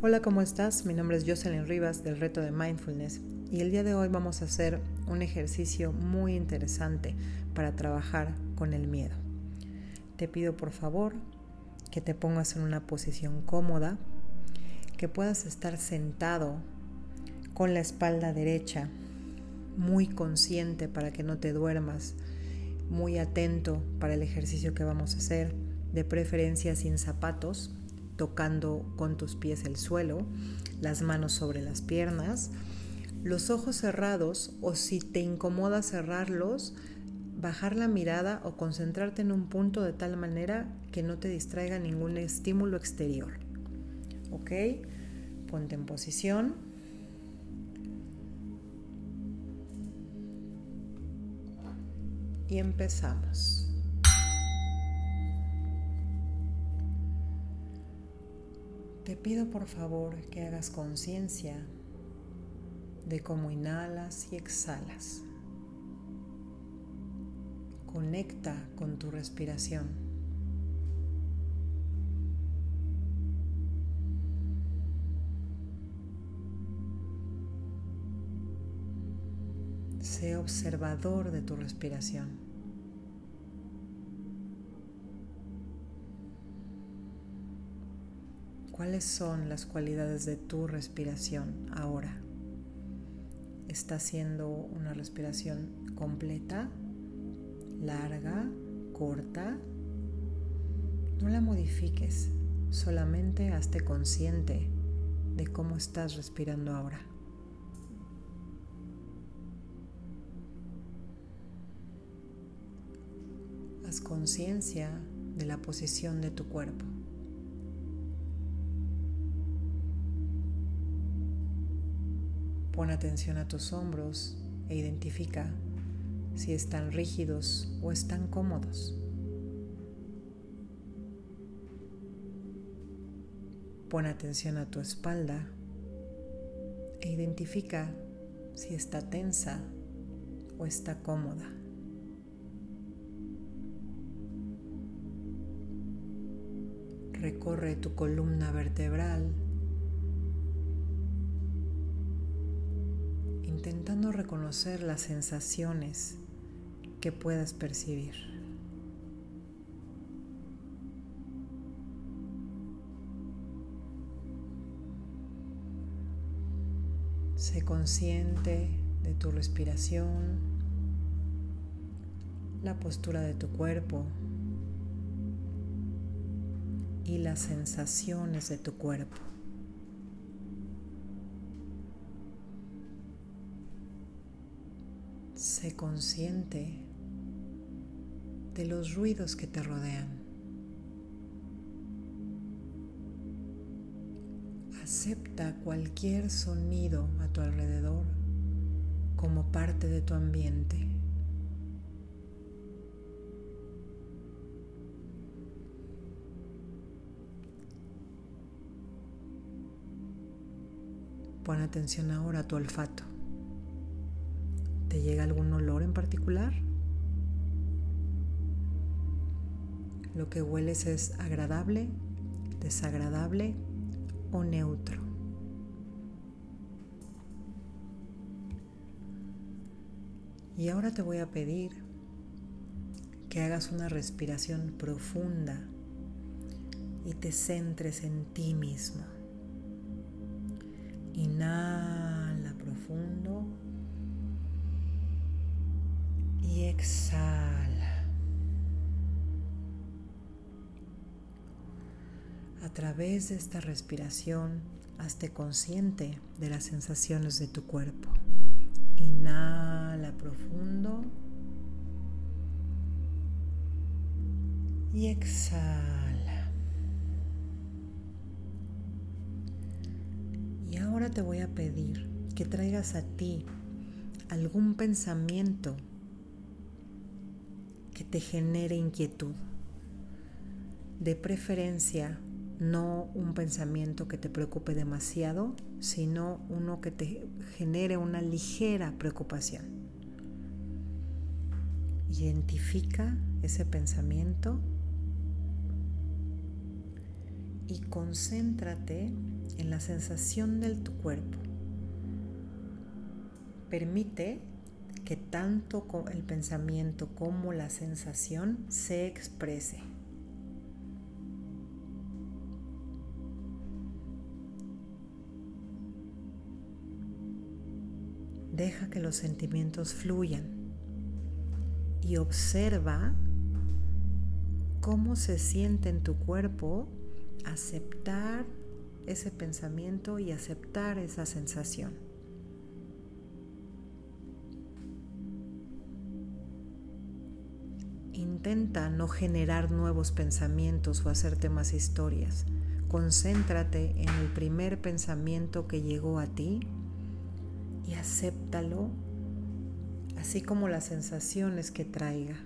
Hola, ¿cómo estás? Mi nombre es Jocelyn Rivas del reto de Mindfulness y el día de hoy vamos a hacer un ejercicio muy interesante para trabajar con el miedo. Te pido por favor que te pongas en una posición cómoda, que puedas estar sentado con la espalda derecha, muy consciente para que no te duermas, muy atento para el ejercicio que vamos a hacer, de preferencia sin zapatos tocando con tus pies el suelo, las manos sobre las piernas, los ojos cerrados o si te incomoda cerrarlos, bajar la mirada o concentrarte en un punto de tal manera que no te distraiga ningún estímulo exterior. ¿Ok? Ponte en posición. Y empezamos. Te pido por favor que hagas conciencia de cómo inhalas y exhalas. Conecta con tu respiración. Sé observador de tu respiración. ¿Cuáles son las cualidades de tu respiración ahora? ¿Está siendo una respiración completa, larga, corta? No la modifiques, solamente hazte consciente de cómo estás respirando ahora. Haz conciencia de la posición de tu cuerpo. Pon atención a tus hombros e identifica si están rígidos o están cómodos. Pon atención a tu espalda e identifica si está tensa o está cómoda. Recorre tu columna vertebral intentando reconocer las sensaciones que puedas percibir. Sé consciente de tu respiración, la postura de tu cuerpo y las sensaciones de tu cuerpo. Consciente de los ruidos que te rodean. Acepta cualquier sonido a tu alrededor como parte de tu ambiente. Pon atención ahora a tu olfato. ¿Te llega algún olor en particular? Lo que hueles es agradable, desagradable o neutro. Y ahora te voy a pedir que hagas una respiración profunda y te centres en ti mismo. Inhala exhala. A través de esta respiración, hazte consciente de las sensaciones de tu cuerpo. Inhala profundo y exhala. Y ahora te voy a pedir que traigas a ti algún pensamiento que te genere inquietud. De preferencia, no un pensamiento que te preocupe demasiado, sino uno que te genere una ligera preocupación. Identifica ese pensamiento y concéntrate en la sensación de tu cuerpo. Permite que tanto el pensamiento como la sensación se exprese. Deja que los sentimientos fluyan y observa cómo se siente en tu cuerpo aceptar ese pensamiento y aceptar esa sensación. Intenta no generar nuevos pensamientos o hacerte más historias. Concéntrate en el primer pensamiento que llegó a ti y acéptalo, así como las sensaciones que traiga.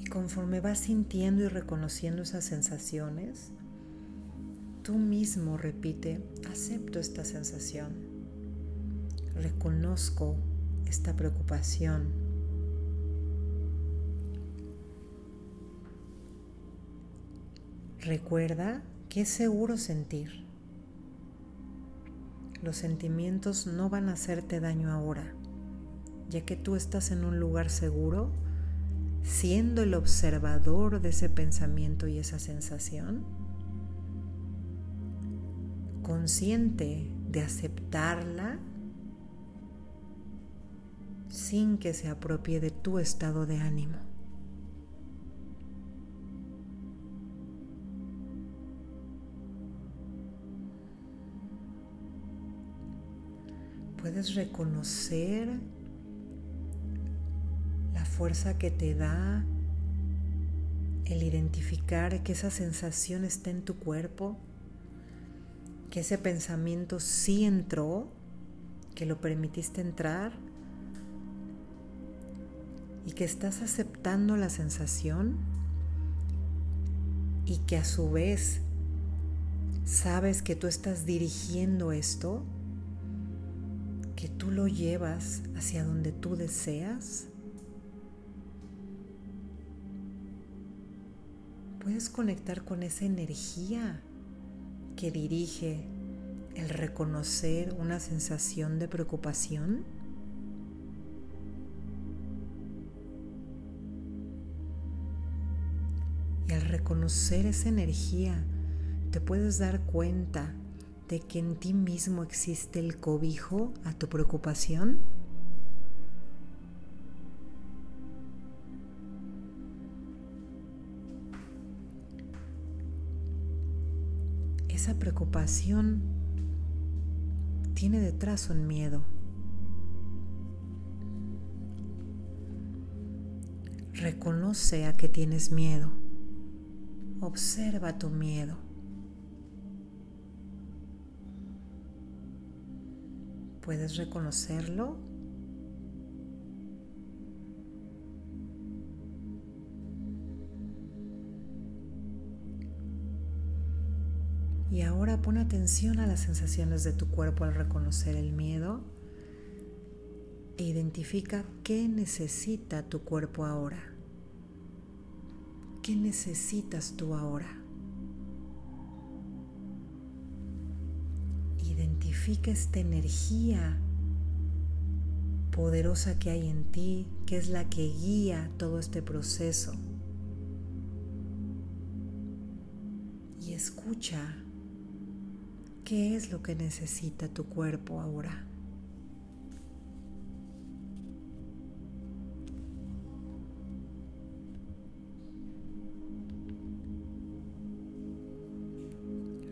Y conforme vas sintiendo y reconociendo esas sensaciones, tú mismo repite, acepto esta sensación, reconozco esta preocupación, Recuerda que es seguro sentir. Los sentimientos no van a hacerte daño ahora, ya que tú estás en un lugar seguro, siendo el observador de ese pensamiento y esa sensación, consciente de aceptarla sin que se apropie de tu estado de ánimo. puedes reconocer la fuerza que te da el identificar que esa sensación está en tu cuerpo, que ese pensamiento sí entró, que lo permitiste entrar y que estás aceptando la sensación y que a su vez sabes que tú estás dirigiendo esto que tú lo llevas hacia donde tú deseas, puedes conectar con esa energía que dirige el reconocer una sensación de preocupación. Al reconocer esa energía, te puedes dar cuenta de que en ti mismo existe el cobijo a tu preocupación? Esa preocupación tiene detrás un miedo. Reconoce a que tienes miedo. Observa tu miedo. ¿Puedes reconocerlo? Y ahora pon atención a las sensaciones de tu cuerpo al reconocer el miedo e identifica qué necesita tu cuerpo ahora. ¿Qué necesitas tú ahora? identifica esta energía poderosa que hay en ti, que es la que guía todo este proceso. Y escucha qué es lo que necesita tu cuerpo ahora.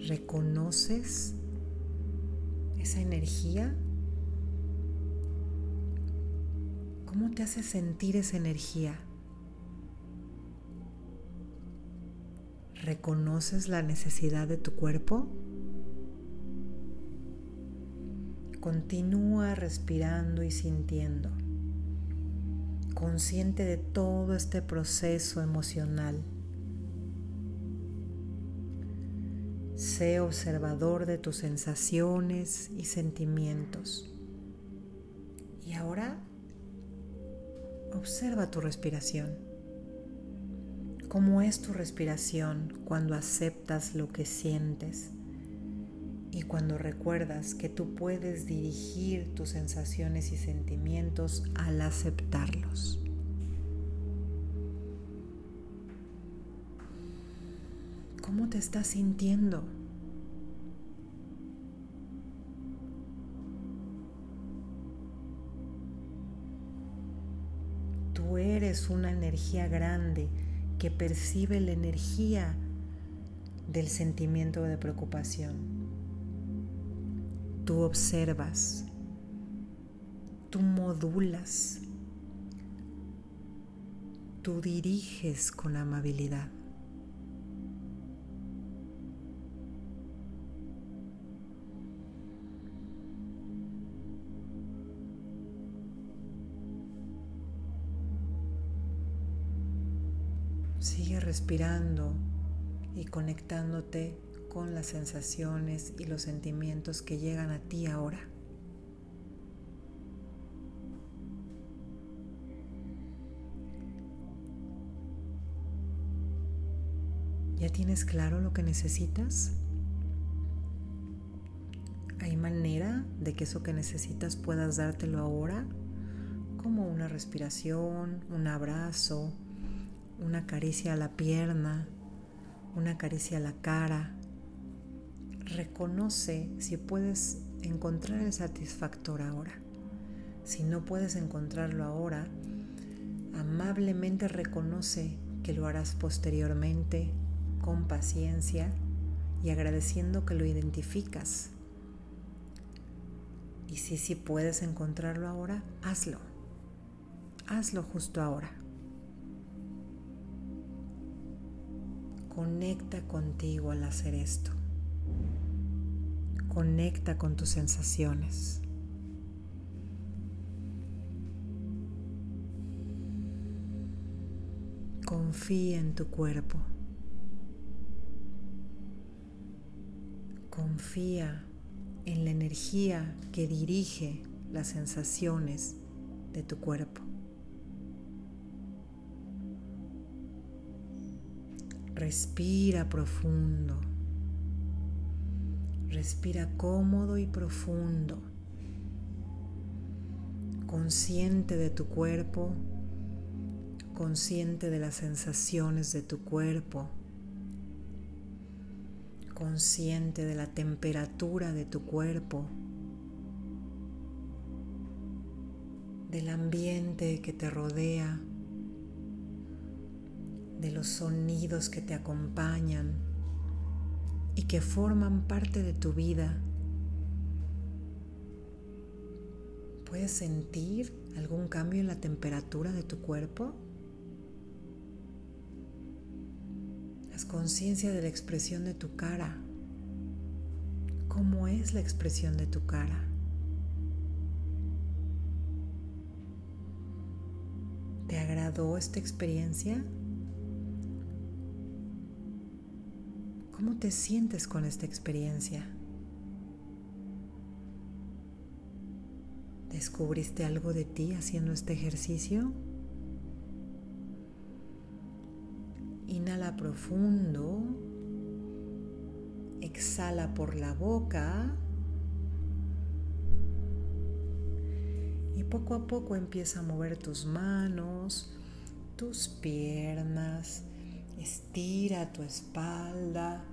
¿Reconoces esa energía? ¿Cómo te hace sentir esa energía? ¿Reconoces la necesidad de tu cuerpo? Continúa respirando y sintiendo, consciente de todo este proceso emocional. Sé observador de tus sensaciones y sentimientos. Y ahora observa tu respiración. cómo es tu respiración cuando aceptas lo que sientes y cuando recuerdas que tú puedes dirigir tus sensaciones y sentimientos al aceptarlos. ¿Cómo te estás sintiendo? Una energía grande que percibe la energía del sentimiento de preocupación. Tú observas, tú modulas, tú diriges con amabilidad. Sigue respirando y conectándote con las sensaciones y los sentimientos que llegan a ti ahora. ¿Ya tienes claro lo que necesitas? ¿Hay manera de que eso que necesitas puedas dártelo ahora? Como una respiración, un abrazo, una caricia a la pierna, una caricia a la cara. Reconoce si puedes encontrar el satisfactor ahora. Si no puedes encontrarlo ahora, amablemente reconoce que lo harás posteriormente con paciencia y agradeciendo que lo identificas. Y si sí puedes encontrarlo ahora, hazlo. Hazlo justo ahora. Conecta contigo al hacer esto. Conecta con tus sensaciones. Confía en tu cuerpo. Confía en la energía que dirige las sensaciones de tu cuerpo. Respira profundo. Respira cómodo y profundo. Consciente de tu cuerpo, consciente de las sensaciones de tu cuerpo, consciente de la temperatura de tu cuerpo, del ambiente que te rodea de los sonidos que te acompañan y que forman parte de tu vida. ¿Puedes sentir algún cambio en la temperatura de tu cuerpo? Haz conciencia de la expresión de tu cara. ¿Cómo es la expresión de tu cara? ¿Te agradó esta experiencia? ¿Cómo te sientes con esta experiencia? ¿Descubriste algo de ti haciendo este ejercicio? Inhala profundo. Exhala por la boca. Y poco a poco empieza a mover tus manos, tus piernas, Estira tu espalda,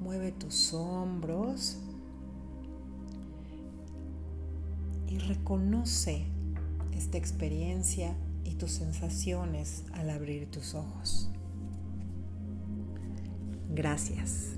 mueve tus hombros y reconoce esta experiencia y tus sensaciones al abrir tus ojos. Gracias.